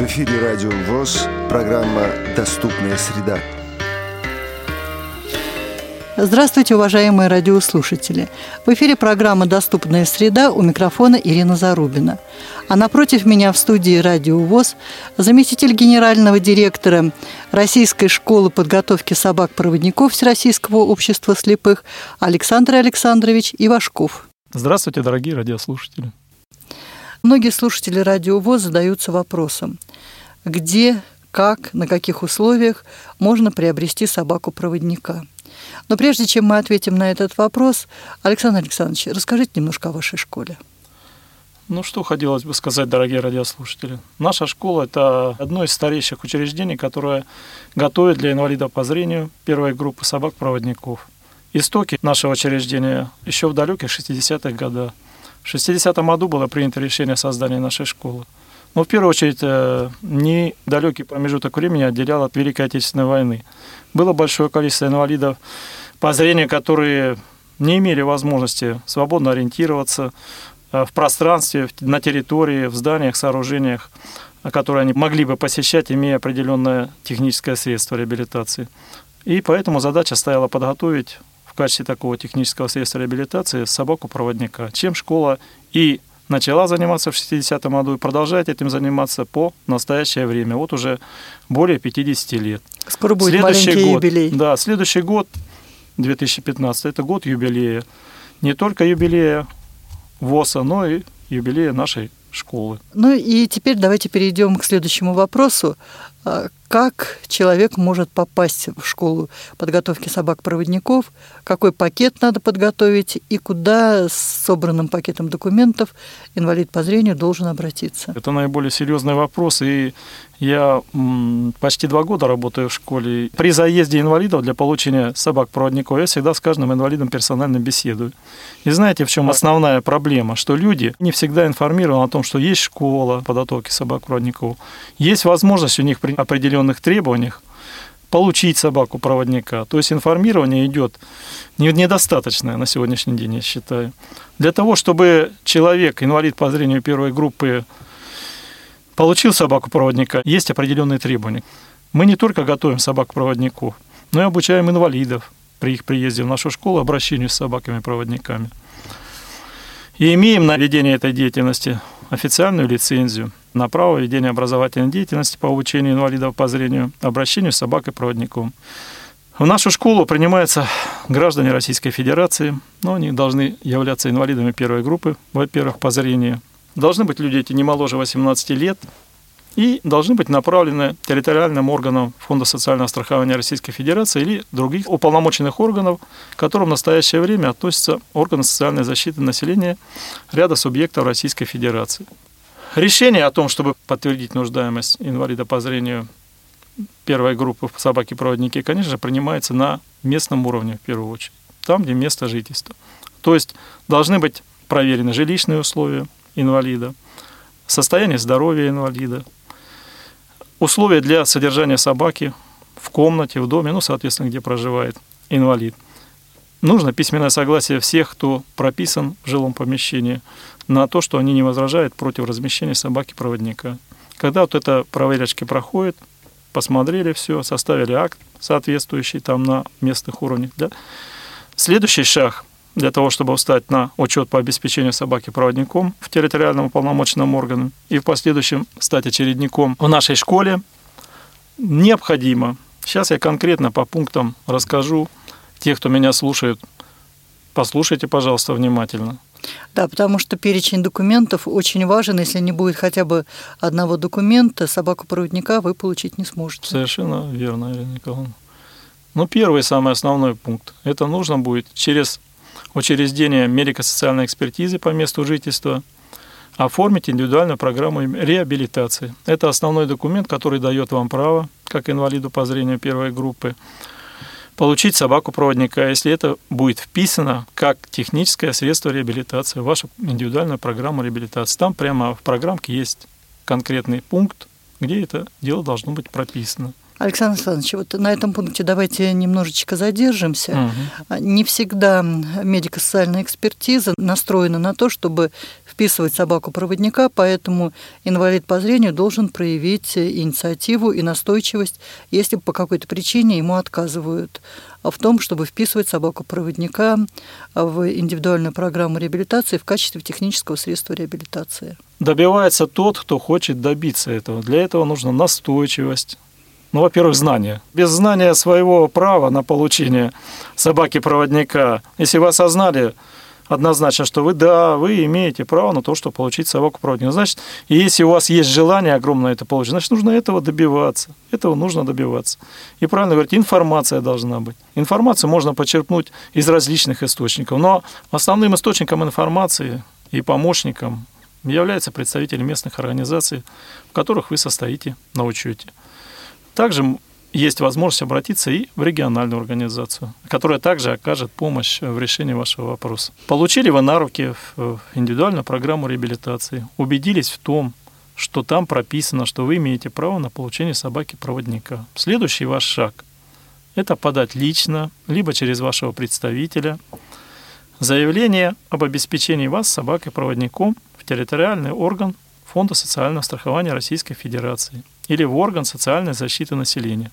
В эфире Радио ВОЗ, программа «Доступная среда». Здравствуйте, уважаемые радиослушатели. В эфире программа «Доступная среда» у микрофона Ирина Зарубина. А напротив меня в студии «Радио ВОЗ» заместитель генерального директора Российской школы подготовки собак-проводников Всероссийского общества слепых Александр Александрович Ивашков. Здравствуйте, дорогие радиослушатели. Многие слушатели «Радио ВОЗ» задаются вопросом, где, как, на каких условиях можно приобрести собаку-проводника – но прежде чем мы ответим на этот вопрос, Александр Александрович, расскажите немножко о вашей школе. Ну, что хотелось бы сказать, дорогие радиослушатели. Наша школа – это одно из старейших учреждений, которое готовит для инвалидов по зрению первой группы собак-проводников. Истоки нашего учреждения еще в далеких 60-х годах. В 60-м году было принято решение о создании нашей школы. Но в первую очередь э, недалекий промежуток времени отделял от Великой Отечественной войны. Было большое количество инвалидов по зрению, которые не имели возможности свободно ориентироваться э, в пространстве, на территории, в зданиях, сооружениях, которые они могли бы посещать, имея определенное техническое средство реабилитации. И поэтому задача стояла подготовить качестве такого технического средства реабилитации собаку-проводника, чем школа и начала заниматься в 60-м году и продолжает этим заниматься по настоящее время. Вот уже более 50 лет. Скоро будет следующий маленький год, юбилей. Да, следующий год, 2015, это год юбилея. Не только юбилея ВОЗа, но и юбилея нашей школы. Ну и теперь давайте перейдем к следующему вопросу. Как человек может попасть в школу подготовки собак-проводников, какой пакет надо подготовить и куда с собранным пакетом документов инвалид по зрению должен обратиться? Это наиболее серьезный вопрос, и я почти два года работаю в школе. При заезде инвалидов для получения собак-проводников я всегда с каждым инвалидом персонально беседую. И знаете, в чем основная проблема? Что люди не всегда информированы о том, что есть школа подготовки собак-проводников, есть возможность у них при определенных требованиях получить собаку-проводника. То есть информирование идет недостаточное на сегодняшний день, я считаю. Для того, чтобы человек, инвалид по зрению первой группы, получил собаку-проводника, есть определенные требования. Мы не только готовим собак-проводников, но и обучаем инвалидов при их приезде в нашу школу обращению с собаками-проводниками. И имеем на ведение этой деятельности официальную лицензию на право ведения образовательной деятельности по обучению инвалидов по зрению, обращению с собакой-проводником. В нашу школу принимаются граждане Российской Федерации, но они должны являться инвалидами первой группы, во-первых, по зрению. Должны быть люди эти не моложе 18 лет и должны быть направлены территориальным органам Фонда социального страхования Российской Федерации или других уполномоченных органов, к которым в настоящее время относятся органы социальной защиты населения ряда субъектов Российской Федерации. Решение о том, чтобы подтвердить нуждаемость инвалида по зрению первой группы собаки-проводники, конечно же, принимается на местном уровне в первую очередь, там, где место жительства. То есть должны быть проверены жилищные условия инвалида, состояние здоровья инвалида, условия для содержания собаки в комнате, в доме, ну, соответственно, где проживает инвалид. Нужно письменное согласие всех, кто прописан в жилом помещении, на то, что они не возражают против размещения собаки-проводника. Когда вот это проверочки проходит, посмотрели все, составили акт соответствующий там на местных уровнях. Да? Следующий шаг для того, чтобы встать на учет по обеспечению собаки проводником в территориальном уполномоченном органе и в последующем стать очередником в нашей школе, необходимо. Сейчас я конкретно по пунктам расскажу. Те, кто меня слушают, послушайте, пожалуйста, внимательно. Да, потому что перечень документов очень важен. Если не будет хотя бы одного документа, собаку-проводника вы получить не сможете. Совершенно верно, Ирина Николаевна. Ну, первый, самый основной пункт. Это нужно будет через учреждение медико-социальной экспертизы по месту жительства оформить индивидуальную программу реабилитации. Это основной документ, который дает вам право, как инвалиду по зрению первой группы, получить собаку-проводника, если это будет вписано как техническое средство реабилитации вашу индивидуальную программу реабилитации. Там прямо в программке есть конкретный пункт, где это дело должно быть прописано. Александр Александрович, вот на этом пункте давайте немножечко задержимся. Угу. Не всегда медико-социальная экспертиза настроена на то, чтобы вписывать собаку-проводника, поэтому инвалид по зрению должен проявить инициативу и настойчивость, если по какой-то причине ему отказывают в том, чтобы вписывать собаку-проводника в индивидуальную программу реабилитации в качестве технического средства реабилитации. Добивается тот, кто хочет добиться этого. Для этого нужна настойчивость, ну, во-первых, знание. Без знания своего права на получение собаки-проводника, если вы осознали однозначно, что вы, да, вы имеете право на то, чтобы получить собаку-проводника. Значит, если у вас есть желание огромное это получить, значит, нужно этого добиваться. Этого нужно добиваться. И правильно говорить, информация должна быть. Информацию можно почерпнуть из различных источников, но основным источником информации и помощником является представитель местных организаций, в которых вы состоите на учете. Также есть возможность обратиться и в региональную организацию, которая также окажет помощь в решении вашего вопроса. Получили вы на руки индивидуальную программу реабилитации, убедились в том, что там прописано, что вы имеете право на получение собаки-проводника. Следующий ваш шаг – это подать лично, либо через вашего представителя, заявление об обеспечении вас собакой-проводником в территориальный орган Фонда социального страхования Российской Федерации или в орган социальной защиты населения.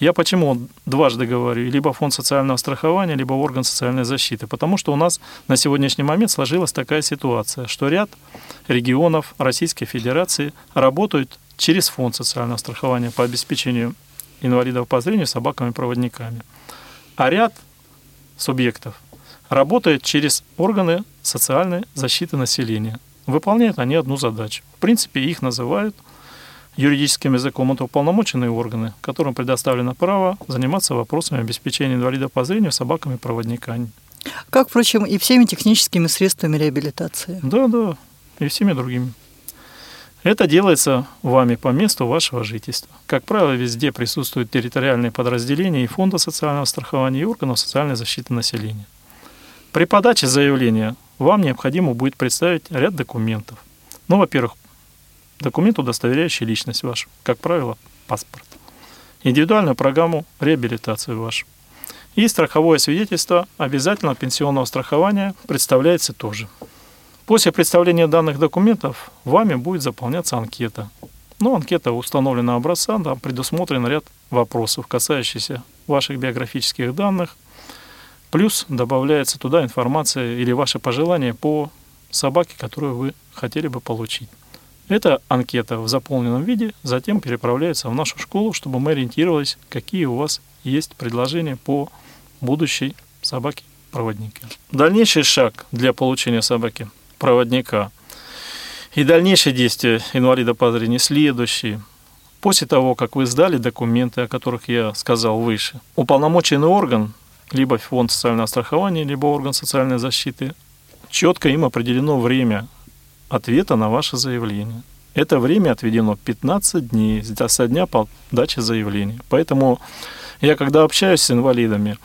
Я почему дважды говорю, либо фонд социального страхования, либо орган социальной защиты? Потому что у нас на сегодняшний момент сложилась такая ситуация, что ряд регионов Российской Федерации работают через фонд социального страхования по обеспечению инвалидов по зрению собаками-проводниками. А ряд субъектов работает через органы социальной защиты населения. Выполняют они одну задачу. В принципе, их называют – юридическим языком это уполномоченные органы, которым предоставлено право заниматься вопросами обеспечения инвалидов по зрению собаками-проводниками. Как, впрочем, и всеми техническими средствами реабилитации. Да, да, и всеми другими. Это делается вами по месту вашего жительства. Как правило, везде присутствуют территориальные подразделения и фонда социального страхования, и органов социальной защиты населения. При подаче заявления вам необходимо будет представить ряд документов. Ну, во-первых, документ, удостоверяющий личность вашу, как правило, паспорт, индивидуальную программу реабилитации вашу. И страховое свидетельство обязательного пенсионного страхования представляется тоже. После представления данных документов вами будет заполняться анкета. Ну, анкета установлена образца, там предусмотрен ряд вопросов, касающихся ваших биографических данных. Плюс добавляется туда информация или ваши пожелания по собаке, которую вы хотели бы получить. Эта анкета в заполненном виде затем переправляется в нашу школу, чтобы мы ориентировались, какие у вас есть предложения по будущей собаке-проводнике. Дальнейший шаг для получения собаки-проводника и дальнейшие действия инвалида по зрению следующие. После того, как вы сдали документы, о которых я сказал выше, уполномоченный орган, либо фонд социального страхования, либо орган социальной защиты, четко им определено время ответа на ваше заявление. Это время отведено 15 дней со дня подачи заявления. Поэтому я, когда общаюсь с инвалидами,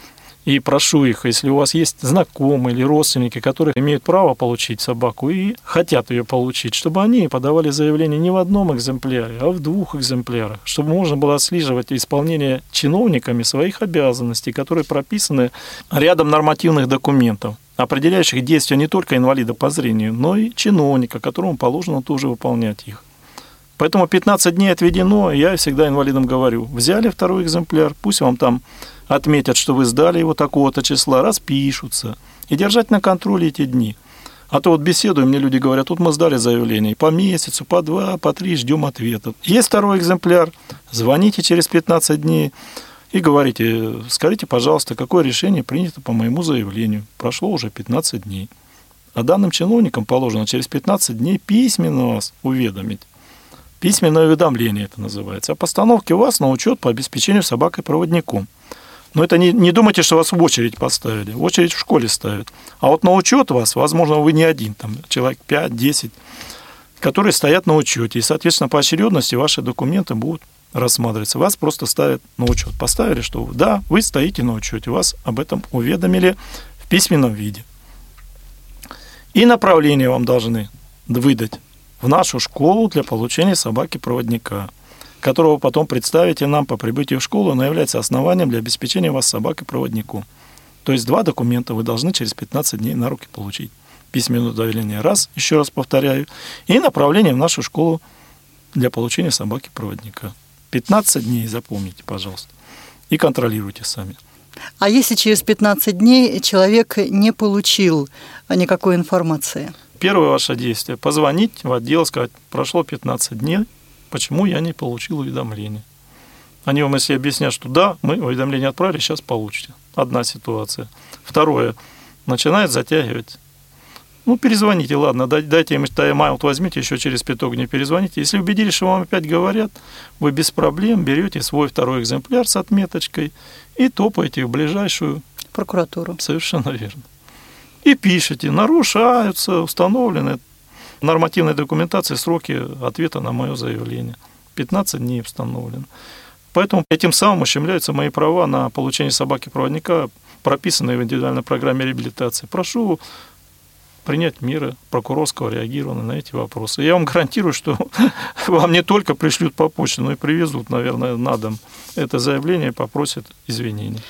и прошу их, если у вас есть знакомые или родственники, которые имеют право получить собаку и хотят ее получить, чтобы они подавали заявление не в одном экземпляре, а в двух экземплярах, чтобы можно было отслеживать исполнение чиновниками своих обязанностей, которые прописаны рядом нормативных документов определяющих действия не только инвалида по зрению, но и чиновника, которому положено тоже выполнять их. Поэтому 15 дней отведено, я всегда инвалидам говорю, взяли второй экземпляр, пусть вам там отметят, что вы сдали его такого-то числа, распишутся, и держать на контроле эти дни. А то вот беседую, мне люди говорят, тут мы сдали заявление, по месяцу, по два, по три ждем ответа. Есть второй экземпляр, звоните через 15 дней, и говорите, скажите, пожалуйста, какое решение принято по моему заявлению. Прошло уже 15 дней. А данным чиновникам положено через 15 дней письменно вас уведомить. Письменное уведомление это называется. О постановке вас на учет по обеспечению собакой-проводником. Но это не, не думайте, что вас в очередь поставили. В очередь в школе ставят. А вот на учет вас, возможно, вы не один, там человек 5-10, которые стоят на учете. И, соответственно, по очередности ваши документы будут рассматривается. Вас просто ставят на учет. Поставили, что да, вы стоите на учете, вас об этом уведомили в письменном виде. И направление вам должны выдать в нашу школу для получения собаки-проводника, которого потом представите нам по прибытию в школу, но является основанием для обеспечения вас собакой-проводнику. То есть два документа вы должны через 15 дней на руки получить. письменное удостоверение раз, еще раз повторяю, и направление в нашу школу для получения собаки-проводника. 15 дней, запомните, пожалуйста, и контролируйте сами. А если через 15 дней человек не получил никакой информации? Первое ваше действие – позвонить в отдел, сказать, прошло 15 дней, почему я не получил уведомление. Они вам, если объяснят, что да, мы уведомление отправили, сейчас получите. Одна ситуация. Второе. Начинает затягивать. Ну, перезвоните, ладно, дайте им тайм-аут, возьмите, еще через пяток дней перезвоните. Если убедились, что вам опять говорят, вы без проблем берете свой второй экземпляр с отметочкой и топаете в ближайшую прокуратуру. Совершенно верно. И пишете, нарушаются установлены нормативной документации сроки ответа на мое заявление. 15 дней установлено. Поэтому этим самым ущемляются мои права на получение собаки-проводника, прописанные в индивидуальной программе реабилитации. Прошу принять меры прокурорского реагирования на эти вопросы. Я вам гарантирую, что вам не только пришлют по почте, но и привезут, наверное, на дом это заявление и попросят извинений.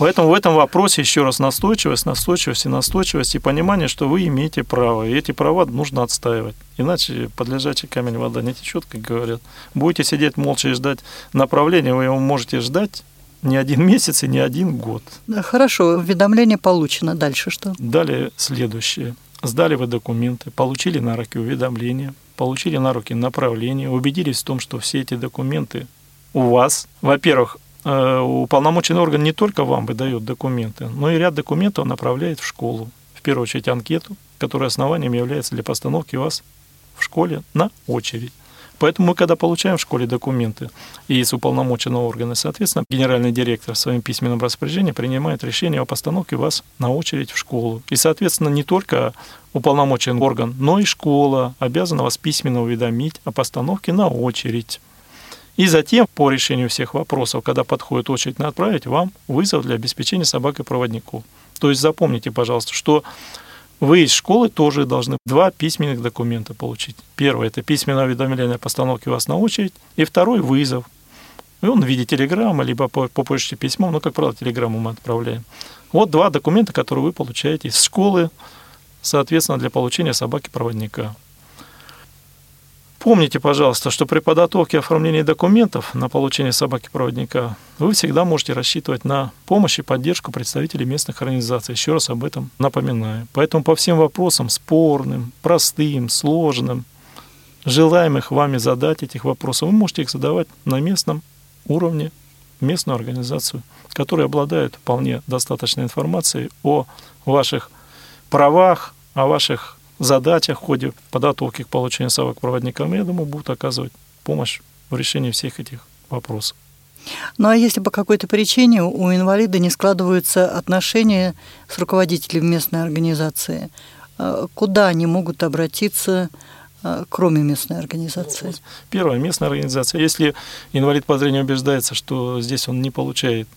Поэтому в этом вопросе еще раз настойчивость, настойчивость и настойчивость и понимание, что вы имеете право, и эти права нужно отстаивать. Иначе под лежачий камень вода не течет, как говорят. Будете сидеть молча и ждать направления, вы его можете ждать не один месяц и не один год. Хорошо, уведомление получено. Дальше что? Далее следующее. Сдали вы документы, получили на руки уведомления, получили на руки направление, убедились в том, что все эти документы у вас, во-первых, Э, уполномоченный орган не только вам выдает документы, но и ряд документов направляет в школу. В первую очередь анкету, которая основанием является для постановки вас в школе на очередь. Поэтому мы, когда получаем в школе документы и из уполномоченного органа, соответственно, генеральный директор в своем письменном распоряжении принимает решение о постановке вас на очередь в школу. И, соответственно, не только уполномоченный орган, но и школа обязана вас письменно уведомить о постановке на очередь. И затем, по решению всех вопросов, когда подходит очередь на отправить, вам вызов для обеспечения собакой-проводников. То есть запомните, пожалуйста, что вы из школы тоже должны два письменных документа получить. Первое – это письменное уведомление о постановке вас на очередь, и второй – вызов. И он в виде телеграммы, либо по, по почте письмом, но, как правило, телеграмму мы отправляем. Вот два документа, которые вы получаете из школы, соответственно, для получения собаки-проводника. Помните, пожалуйста, что при подготовке и оформлении документов на получение собаки-проводника вы всегда можете рассчитывать на помощь и поддержку представителей местных организаций. Еще раз об этом напоминаю. Поэтому по всем вопросам спорным, простым, сложным, желаемых вами задать этих вопросов, вы можете их задавать на местном уровне, местную организацию, которая обладает вполне достаточной информацией о ваших правах, о ваших задачах в ходе подготовки к получению собак-проводникам, я думаю, будут оказывать помощь в решении всех этих вопросов. Ну а если по какой-то причине у инвалида не складываются отношения с руководителем местной организации, э, куда они могут обратиться, э, кроме местной организации? Первое, местная организация. Если инвалид по зрению убеждается, что здесь он не получает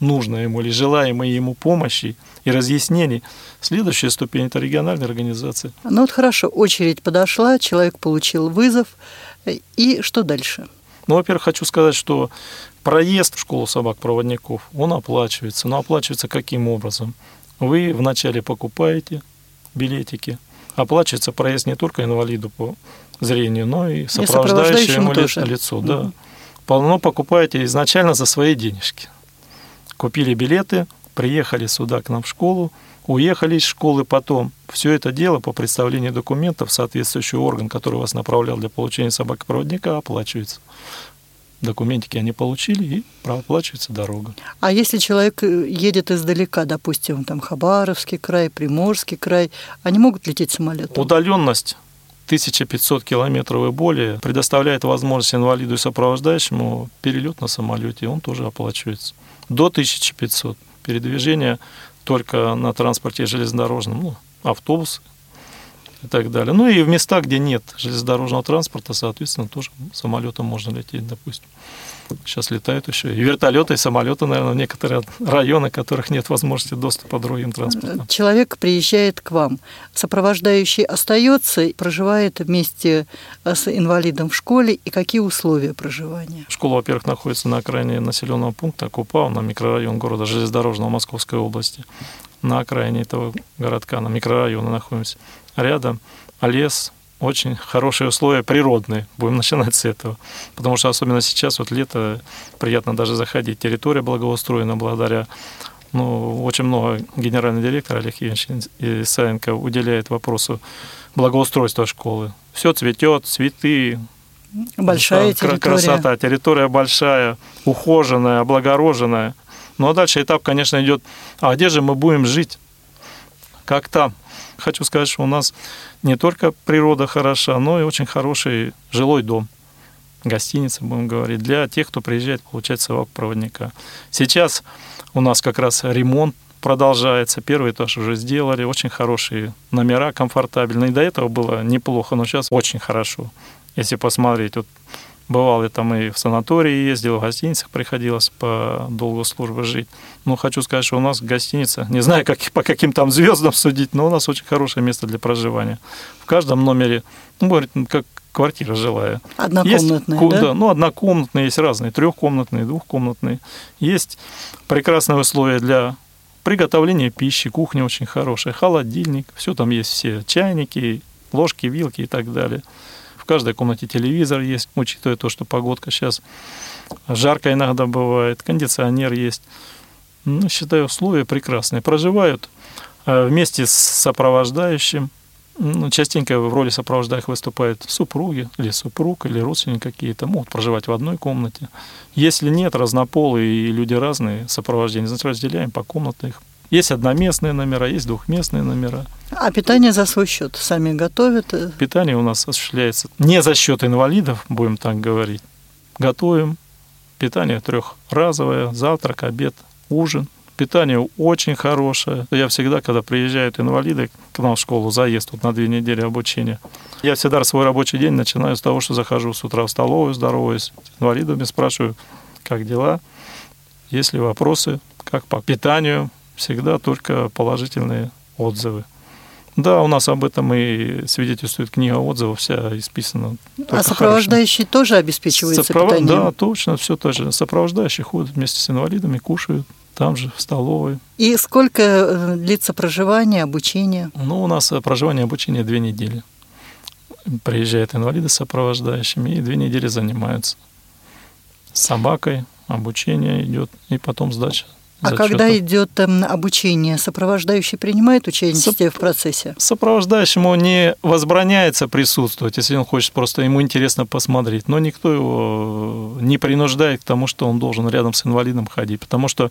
нужной ему или желаемой ему помощи и разъяснений. Следующая ступень – это региональная организация. Ну вот хорошо, очередь подошла, человек получил вызов, и что дальше? Ну, во-первых, хочу сказать, что проезд в школу собак-проводников, он оплачивается. Но оплачивается каким образом? Вы вначале покупаете билетики, оплачивается проезд не только инвалиду по зрению, но и сопровождающему, и лицу. Да. Полно покупаете изначально за свои денежки купили билеты, приехали сюда к нам в школу, уехали из школы потом. Все это дело по представлению документов соответствующий орган, который вас направлял для получения собаки-проводника, оплачивается. Документики они получили, и оплачивается дорога. А если человек э, едет издалека, допустим, там Хабаровский край, Приморский край, они могут лететь самолетом? Удаленность 1500 километров и более предоставляет возможность инвалиду и сопровождающему перелет на самолете, он тоже оплачивается до 1500. Передвижение только на транспорте железнодорожном, ну, автобусы и так далее. Ну и в местах, где нет железнодорожного транспорта, соответственно, тоже самолетом можно лететь, допустим. Сейчас летают еще и вертолеты, и самолеты, наверное, в некоторые районы, в которых нет возможности доступа к другим транспортам. Человек приезжает к вам, сопровождающий остается, проживает вместе с инвалидом в школе, и какие условия проживания? Школа, во-первых, находится на окраине населенного пункта Купау, на микрорайон города Железнодорожного Московской области. на окраине этого городка, на микрорайоне находимся. Рядом лес, очень хорошие условия природные. Будем начинать с этого. Потому что особенно сейчас, вот лето, приятно даже заходить. Территория благоустроена благодаря ну, очень много генеральный директор Олег Евгеньевич Исаенко уделяет вопросу благоустройства школы. Все цветет, цветы, Большая территория. Красота, территория большая, ухоженная, облагороженная. Ну а дальше этап, конечно, идет, а где же мы будем жить? Как там? Хочу сказать, что у нас не только природа хороша, но и очень хороший жилой дом. Гостиница, будем говорить, для тех, кто приезжает получать собаку проводника. Сейчас у нас как раз ремонт продолжается. Первый этаж уже сделали. Очень хорошие номера, комфортабельные. До этого было неплохо, но сейчас очень хорошо. Если посмотреть, вот бывал я там и в санатории ездил, в гостиницах приходилось по долгу службы жить. Но хочу сказать, что у нас гостиница, не знаю, как, по каким там звездам судить, но у нас очень хорошее место для проживания. В каждом номере, ну, говорит, как квартира жилая. Однокомнатные, есть, да? да? Ну, однокомнатные, есть разные, трехкомнатные, двухкомнатные. Есть прекрасные условия для приготовления пищи, кухня очень хорошая, холодильник, все там есть, все чайники, ложки, вилки и так далее каждой комнате телевизор есть, учитывая то, что погодка сейчас жарко иногда бывает, кондиционер есть. Ну, считаю, условия прекрасные. Проживают э, вместе с сопровождающим. Ну, частенько в роли сопровождающих выступают супруги или супруг, или родственники какие-то. Могут проживать в одной комнате. Если нет, разнополые и люди разные, сопровождение, значит, разделяем по комнатам их есть одноместные номера, есть двухместные номера. А питание за свой счет сами готовят? Питание у нас осуществляется не за счет инвалидов, будем так говорить. Готовим. Питание трехразовое, завтрак, обед, ужин. Питание очень хорошее. Я всегда, когда приезжают инвалиды к нам в школу, заезд вот на две недели обучения, я всегда свой рабочий день начинаю с того, что захожу с утра в столовую, здороваюсь с инвалидами, спрашиваю, как дела, есть ли вопросы, как по питанию, всегда только положительные отзывы. Да, у нас об этом и свидетельствует книга отзывов, вся исписана. А сопровождающие хорошо. тоже обеспечиваются Сопров... питанием? Да, точно, все тоже. Сопровождающие ходят вместе с инвалидами, кушают там же, в столовой. И сколько э, длится проживание, обучение? Ну, у нас проживание и обучение две недели. Приезжают инвалиды с сопровождающими и две недели занимаются. С собакой обучение идет, и потом сдача а когда идет там, обучение, сопровождающий принимает участие Соп... в процессе? Сопровождающему не возбраняется присутствовать, если он хочет просто ему интересно посмотреть. Но никто его не принуждает к тому, что он должен рядом с инвалидом ходить, потому что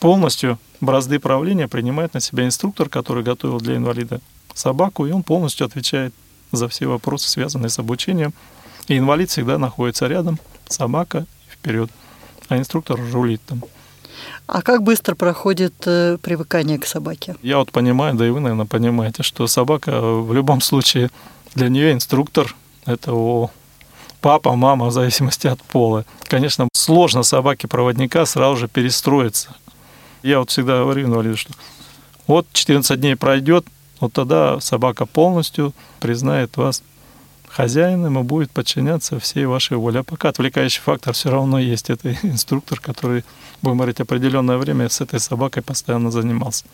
полностью бразды правления принимает на себя инструктор, который готовил для инвалида собаку, и он полностью отвечает за все вопросы, связанные с обучением. И инвалид всегда находится рядом, собака вперед, а инструктор рулит там. А как быстро проходит э, привыкание к собаке? Я вот понимаю, да и вы, наверное, понимаете, что собака в любом случае для нее инструктор – это о папа, мама, в зависимости от пола. Конечно, сложно собаке проводника сразу же перестроиться. Я вот всегда говорю инвалиду, что вот 14 дней пройдет, вот тогда собака полностью признает вас хозяином и будет подчиняться всей вашей воле. А пока отвлекающий фактор все равно есть. Это инструктор, который, будем говорить, определенное время с этой собакой постоянно занимался.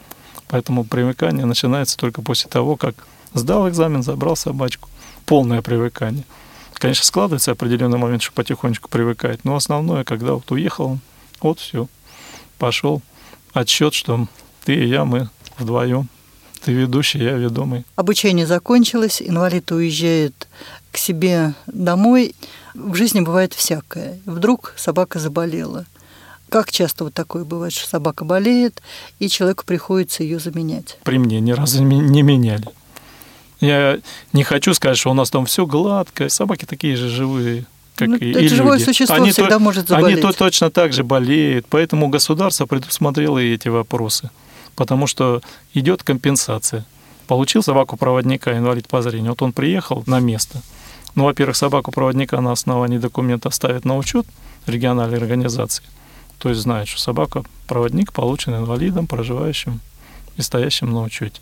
Поэтому привыкание начинается только после того, как сдал экзамен, забрал собачку. Полное привыкание. Конечно, складывается определенный момент, что потихонечку привыкает, но основное, когда вот уехал, вот все, пошел отсчет, что ты и я, мы вдвоем ты ведущий, я ведомый. Обучение закончилось, инвалид уезжает к себе домой. В жизни бывает всякое. Вдруг собака заболела. Как часто вот такое бывает, что собака болеет, и человеку приходится ее заменять? При мне ни разу не меняли. Я не хочу сказать, что у нас там все гладко. Собаки такие же живые, как ну, и, это и живое люди. существо они всегда то, может заболеть. Они то точно так же болеют, поэтому государство предусмотрело и эти вопросы потому что идет компенсация. Получил собаку-проводника, инвалид по зрению, вот он приехал на место. Ну, во-первых, собаку-проводника на основании документов ставят на учет региональной организации. То есть знает, что собака-проводник получен инвалидом, проживающим и стоящим на учете.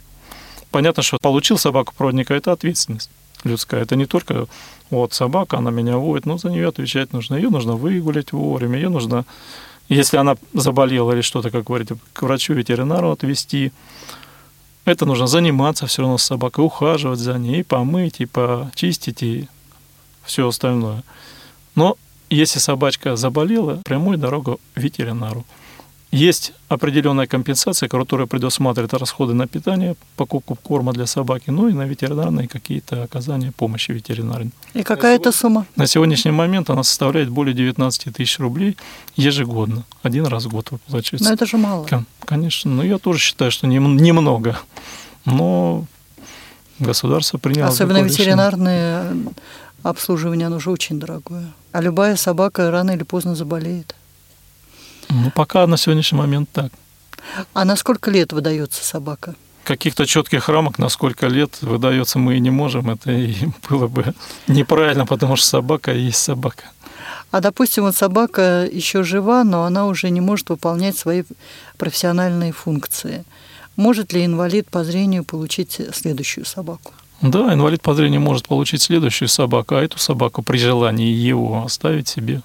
Понятно, что получил собаку-проводника, это ответственность людская. Это не только вот собака, она меня водит, но за нее отвечать нужно. Ее нужно выгулять вовремя, ее нужно Если она заболела или что-то, как говорите, к врачу-ветеринару отвезти. Это нужно заниматься все равно с собакой, ухаживать за ней, и помыть, и почистить, и все остальное. Но если собачка заболела, прямой дорога ветеринару. Есть определенная компенсация, которая предусматривает расходы на питание, покупку корма для собаки, ну и на ветеринарные какие-то оказания помощи ветеринарной. И какая это сумма? На сегодняшний момент она составляет более 19 тысяч рублей ежегодно. Один раз в год выплачивается. Но это же мало. Конечно. Но я тоже считаю, что немного. Но государство приняло... Особенно ветеринарное обслуживание, оно же очень дорогое. А любая собака рано или поздно заболеет. Ну, пока на сегодняшний момент так. А на сколько лет выдается собака? Каких-то четких рамок, на сколько лет выдается, мы и не можем. Это и было бы неправильно, потому что собака есть собака. А допустим, вот собака еще жива, но она уже не может выполнять свои профессиональные функции. Может ли инвалид по зрению получить следующую собаку? Да, инвалид по зрению может получить следующую собаку, а эту собаку при желании его оставить себе.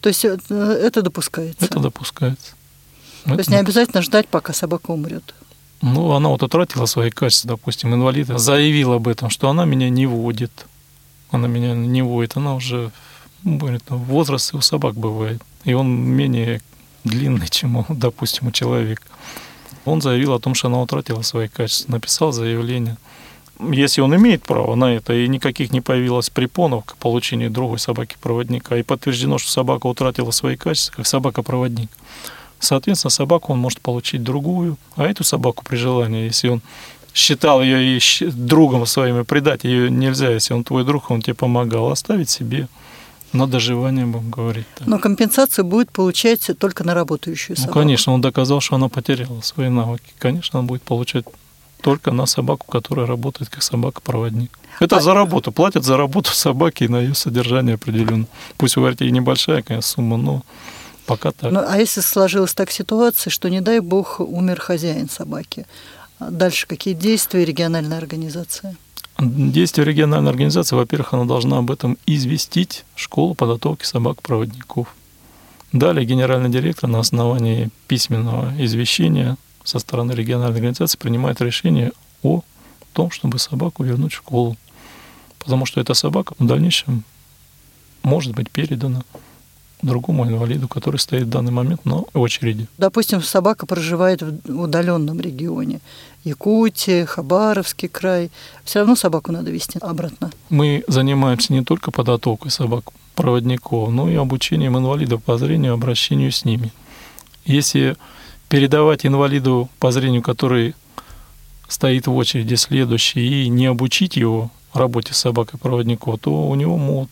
То есть э, это допускается? Это допускается. То это... есть не обязательно ждать, пока собака умрет? Ну, она вот утратила свои качества, допустим, инвалид заявила об этом, что она меня не водит. Она меня не водит, она уже говорит, ну, возраст у собак бывает, и он менее длинный, чем, допустим, у человека. Он заявил о том, что она утратила свои качества, написал заявление – если он имеет право на это, и никаких не появилось препонов к получению другой собаки-проводника, и подтверждено, что собака утратила свои качества, как собака-проводник, соответственно, собаку он может получить другую, а эту собаку при желании, если он считал ее и другом своим, и предать ее нельзя, если он твой друг, он тебе помогал, оставить себе на доживание, будем говорить. Так. Но компенсацию будет получать только на работающую собаку. Ну, конечно, он доказал, что она потеряла свои навыки. Конечно, он будет получать только на собаку, которая работает как собака-проводник. Это а... за работу. Платят за работу собаки и на ее содержание определенно. Пусть, вы говорите, и небольшая, конечно, сумма, но пока так. Ну, а если сложилась так ситуация, что, не дай бог, умер хозяин собаки, дальше какие действия региональной организации? Действия региональной организации, во-первых, она должна об этом известить школу подготовки собак-проводников. Далее генеральный директор на основании письменного извещения со стороны региональной организации принимает решение о том, чтобы собаку вернуть в школу. Потому что эта собака в дальнейшем может быть передана другому инвалиду, который стоит в данный момент на очереди. Допустим, собака проживает в удаленном регионе. Якутия, Хабаровский край. Все равно собаку надо вести обратно. Мы занимаемся не только подготовкой собак-проводников, но и обучением инвалидов по зрению, обращению с ними. Если передавать инвалиду по зрению, который стоит в очереди следующий, и не обучить его работе с собакой-проводником, то у него могут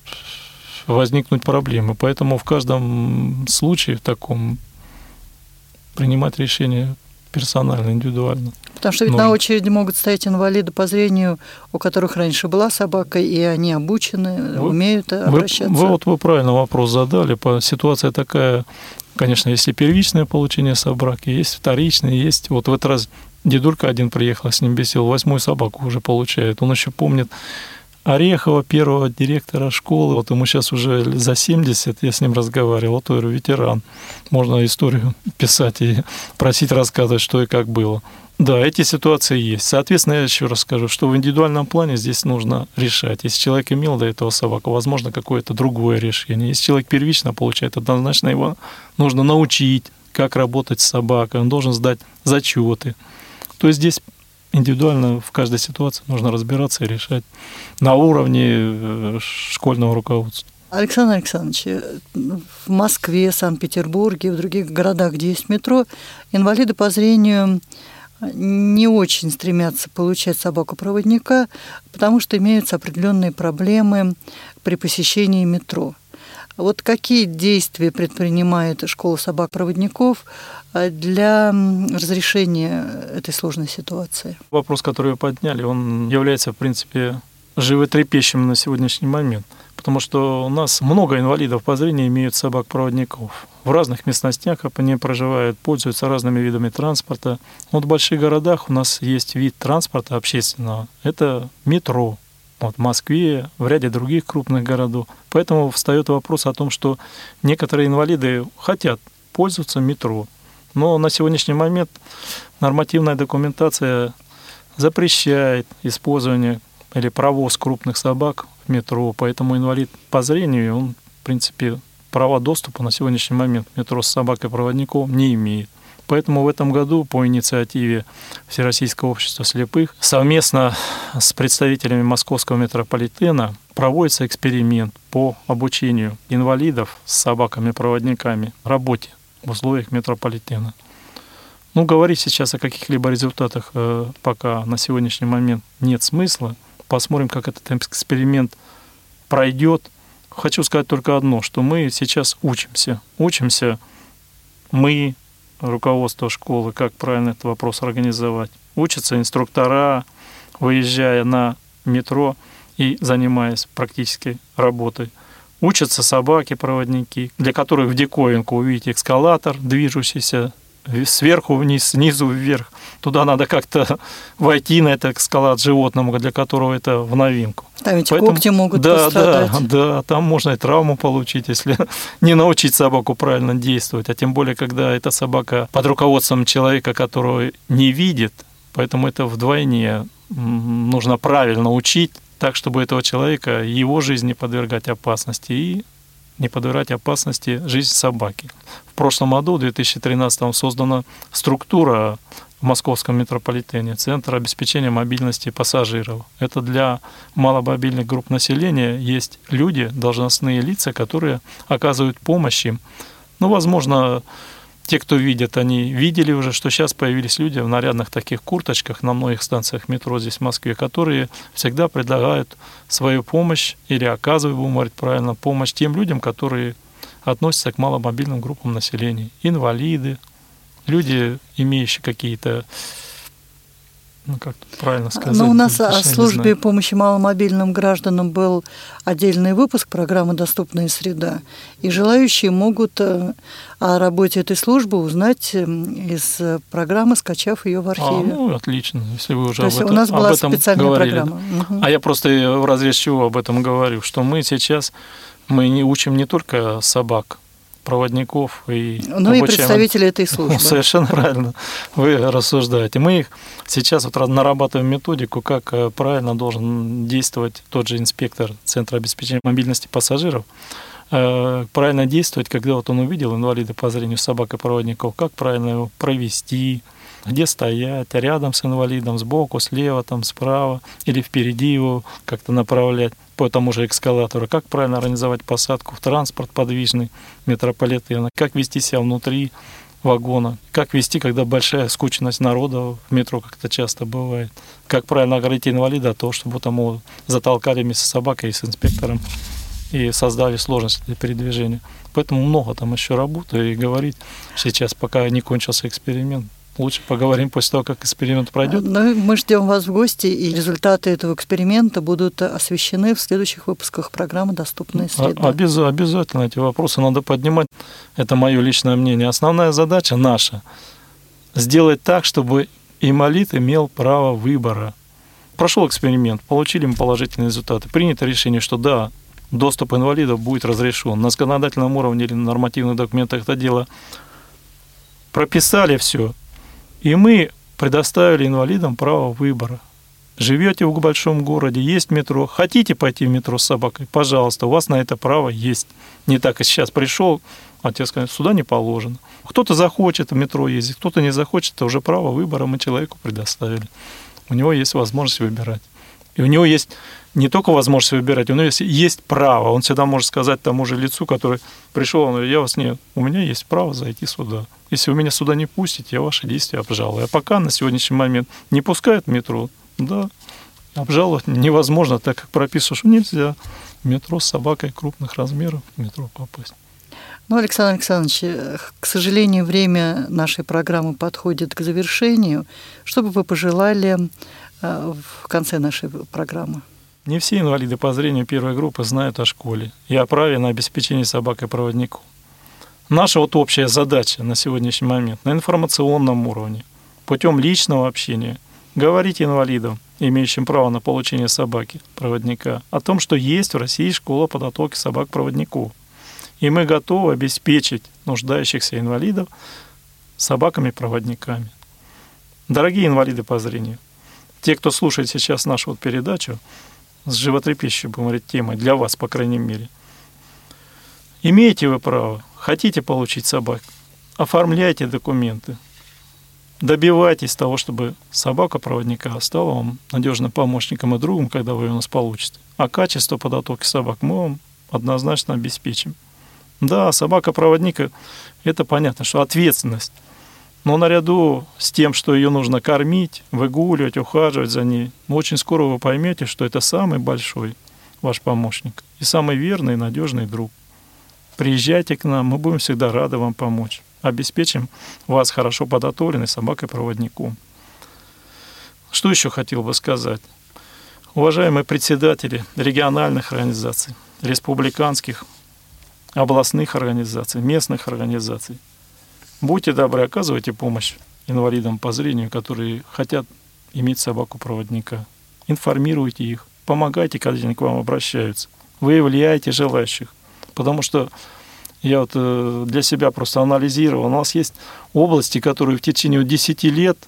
возникнуть проблемы. Поэтому в каждом случае в таком принимать решение персонально, индивидуально. Потому что ведь нужно. на очереди могут стоять инвалиды по зрению, у которых раньше была собака, и они обучены, вы, умеют обращаться. Вы, вы вот вы правильно вопрос задали. Ситуация такая Конечно, если первичное получение собаки, есть вторичное, есть... Вот в этот раз дедулька один приехал, с ним бесил, восьмую собаку уже получает. Он еще помнит Орехова, первого директора школы. Вот ему сейчас уже за 70, я с ним разговаривал, вот говорю, ветеран. Можно историю писать и просить рассказывать, что и как было. Да, эти ситуации есть. Соответственно, я еще раз скажу, что в индивидуальном плане здесь нужно решать. Если человек имел до этого собаку, возможно, какое-то другое решение. Если человек первично получает, однозначно его нужно научить, как работать с собакой. Он должен сдать зачеты. То есть здесь индивидуально в каждой ситуации нужно разбираться и решать на уровне э, школьного руководства. Александр Александрович, в Москве, Санкт-Петербурге, в других городах, где есть метро, инвалиды по зрению не очень стремятся получать собаку-проводника, потому что имеются определенные проблемы при посещении метро. Вот какие действия предпринимает школа собак-проводников э, для разрешения этой сложной ситуации? Вопрос, который вы подняли, он является, в принципе, животрепещущим на сегодняшний момент – потому что у нас много инвалидов по зрению имеют собак-проводников. В разных местностях они проживают, пользуются разными видами транспорта. Вот в больших городах у нас есть вид транспорта общественного. Это метро. Вот в Москве, в ряде других крупных городов. Поэтому встает вопрос о том, что некоторые инвалиды хотят пользоваться метро. Но на сегодняшний момент нормативная документация запрещает использование или провоз крупных собак в метро, поэтому инвалид по зрению, он, в принципе, права доступа на сегодняшний момент метро с собакой-проводником не имеет. Поэтому в этом году по инициативе Всероссийского общества слепых совместно с представителями московского метрополитена проводится эксперимент по обучению инвалидов с собаками-проводниками работе в условиях метрополитена. Ну, говорить сейчас о каких-либо результатах э, пока на сегодняшний момент нет смысла. Посмотрим, как этот эксперимент пройдет. Хочу сказать только одно, что мы сейчас учимся. Учимся мы, руководство школы, как правильно этот вопрос организовать. Учатся инструктора, выезжая на метро и занимаясь практической работой. Учатся собаки-проводники, для которых в диковинку увидеть эскалатор, движущийся сверху вниз, снизу вверх. Туда надо как-то войти на этот эскалат животному, для которого это в новинку. Там эти Поэтому, когти могут да, пострадать. Да, да, там можно и травму получить, если не научить собаку правильно действовать. А тем более, когда эта собака под руководством человека, которого не видит, поэтому это вдвойне нужно правильно учить, так, чтобы этого человека, его жизнь не подвергать опасности и не подвергать опасности жизнь собаки. В прошлом году, в 2013 создана структура в московском метрополитене, Центр обеспечения мобильности пассажиров. Это для маломобильных групп населения есть люди, должностные лица, которые оказывают помощь им. Ну, возможно, те, кто видят, они видели уже, что сейчас появились люди в нарядных таких курточках на многих станциях метро здесь в Москве, которые всегда предлагают свою помощь или оказывают, будем говорить правильно, помощь тем людям, которые относятся к маломобильным группам населения. Инвалиды, люди, имеющие какие-то ну, как правильно сказать? Ну, у нас о службе помощи маломобильным гражданам был отдельный выпуск программы «Доступная среда». И желающие могут э, о работе этой службы узнать из программы, скачав ее в архиве. А, ну, отлично, если вы уже То об, этом, у нас была специальная говорили. программа. Угу. А я просто в разрез чего об этом говорю, что мы сейчас мы не учим не только собак, проводников и Ну и представители этой службы. Ну, совершенно правильно вы рассуждаете. Мы их сейчас вот нарабатываем методику, как э, правильно должен действовать тот же инспектор Центра обеспечения мобильности пассажиров, э, правильно действовать, когда вот он увидел инвалида по зрению собак-проводников, как правильно его провести, где стоять, рядом с инвалидом, сбоку, слева, там, справа, или впереди его как-то направлять по тому же эскалатору, как правильно организовать посадку в транспорт подвижный метрополитена, как вести себя внутри вагона, как вести, когда большая скучность народа в метро, как это часто бывает, как правильно оградить инвалида того, чтобы тому затолкали вместе с собакой и с инспектором и создали сложности для передвижения. Поэтому много там еще работы и говорить сейчас, пока не кончился эксперимент, Лучше поговорим после того, как эксперимент пройдет. Ну, мы ждем вас в гости, и результаты этого эксперимента будут освещены в следующих выпусках программы «Доступная среда». Обяз, обязательно эти вопросы надо поднимать. Это мое личное мнение. Основная задача наша – сделать так, чтобы инвалид имел право выбора. Прошел эксперимент, получили мы положительные результаты. Принято решение, что да, доступ инвалидов будет разрешен. На законодательном уровне или на нормативных документах это дело прописали все, и мы предоставили инвалидам право выбора. Живете в большом городе, есть метро, хотите пойти в метро с собакой, пожалуйста, у вас на это право есть. Не так, и сейчас пришел, тебе сказать, сюда не положено. Кто-то захочет в метро ездить, кто-то не захочет, это уже право выбора мы человеку предоставили. У него есть возможность выбирать. И у него есть не только возможность выбирать, у него есть, есть право. Он всегда может сказать тому же лицу, который пришел, он говорит, я вас не, у меня есть право зайти сюда. Если вы меня сюда не пустите, я ваши действия обжалую. А пока на сегодняшний момент не пускают метро, да, обжаловать невозможно, так как прописано, что нельзя метро с собакой крупных размеров в метро попасть. Ну, Александр Александрович, к сожалению, время нашей программы подходит к завершению. Что бы вы пожелали Э, в конце нашей программы. Не все инвалиды по зрению первой группы знают о школе и о праве на обеспечение собакой-проводнику. Наша вот общая задача на сегодняшний момент на информационном уровне, путем личного общения, говорить инвалидам, имеющим право на получение собаки-проводника, о том, что есть в России школа подготовки собак-проводников. И мы готовы обеспечить нуждающихся инвалидов собаками-проводниками. Дорогие инвалиды по зрению, те, кто слушает сейчас нашу вот передачу с животрепещущей, будем говорить, темой, для вас, по крайней мере, имеете вы право, хотите получить собак, оформляйте документы, добивайтесь того, чтобы собака-проводника стала вам надежным помощником и другом, когда вы у нас получите. А качество подготовки собак мы вам однозначно обеспечим. Да, собака-проводник – это понятно, что ответственность. Но наряду с тем, что ее нужно кормить, выгуливать, ухаживать за ней, очень скоро вы поймете, что это самый большой ваш помощник и самый верный и надежный друг. Приезжайте к нам, мы будем всегда рады вам помочь. Обеспечим вас хорошо подготовленной собакой-проводником. Что еще хотел бы сказать? Уважаемые председатели региональных организаций, республиканских, областных организаций, местных организаций, будьте добры, оказывайте помощь инвалидам по зрению, которые хотят иметь собаку-проводника. Информируйте их, помогайте, когда они к вам обращаются. Выявляйте желающих. Потому что я вот э, для себя просто анализировал. У нас есть области, которые в течение 10 лет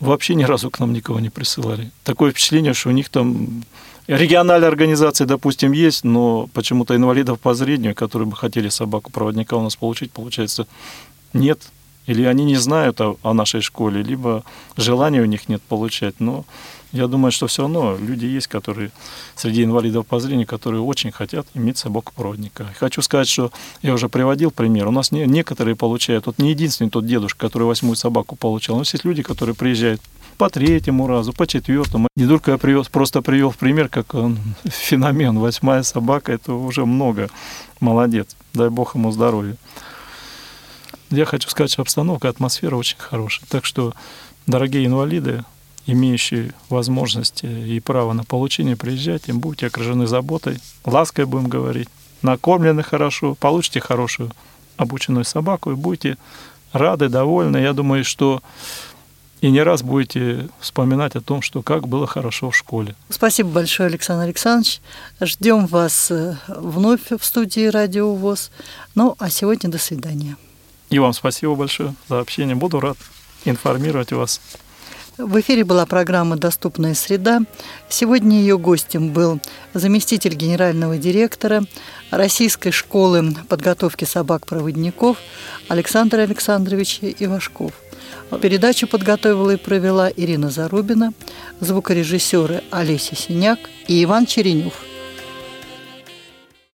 вообще ни разу к нам никого не присылали. Такое впечатление, что у них там региональные организации, допустим, есть, но почему-то инвалидов по зрению, которые бы хотели собаку-проводника у нас получить, получается, нет. Или они не знают о, о нашей школе, либо желания у них нет получать. Но я думаю, что все равно люди есть, которые среди инвалидов по зрению, которые очень хотят иметь собаку-проводника. Хочу сказать, что я уже приводил пример. У нас не, некоторые получают, вот не единственный тот дедушка, который восьмую собаку получал. У нас есть люди, которые приезжают по третьему разу, по четвертому. Не только я привез, просто привел пример, как он, феномен. Восьмая собака, это уже много. Молодец. Дай бог ему здоровья я хочу сказать, что обстановка, атмосфера очень хорошая. Так что, дорогие инвалиды, имеющие возможности и право на получение, приезжайте, будете окружены заботой, лаской будем говорить, накормлены хорошо, получите хорошую обученную собаку и будете рады, довольны. Я думаю, что и не раз будете вспоминать о том, что как было хорошо в школе. Спасибо большое, Александр Александрович. Ждем вас э, вновь в студии Радио ВОЗ. Ну, а сегодня до свидания. И вам спасибо большое за общение. Буду рад информировать вас. В эфире была программа «Доступная среда». Сегодня ее гостем был заместитель генерального директора Российской школы подготовки собак-проводников Александр Александрович Ивашков. Передачу подготовила и провела Ирина Зарубина, звукорежиссеры Олеся Синяк и Иван Черенев.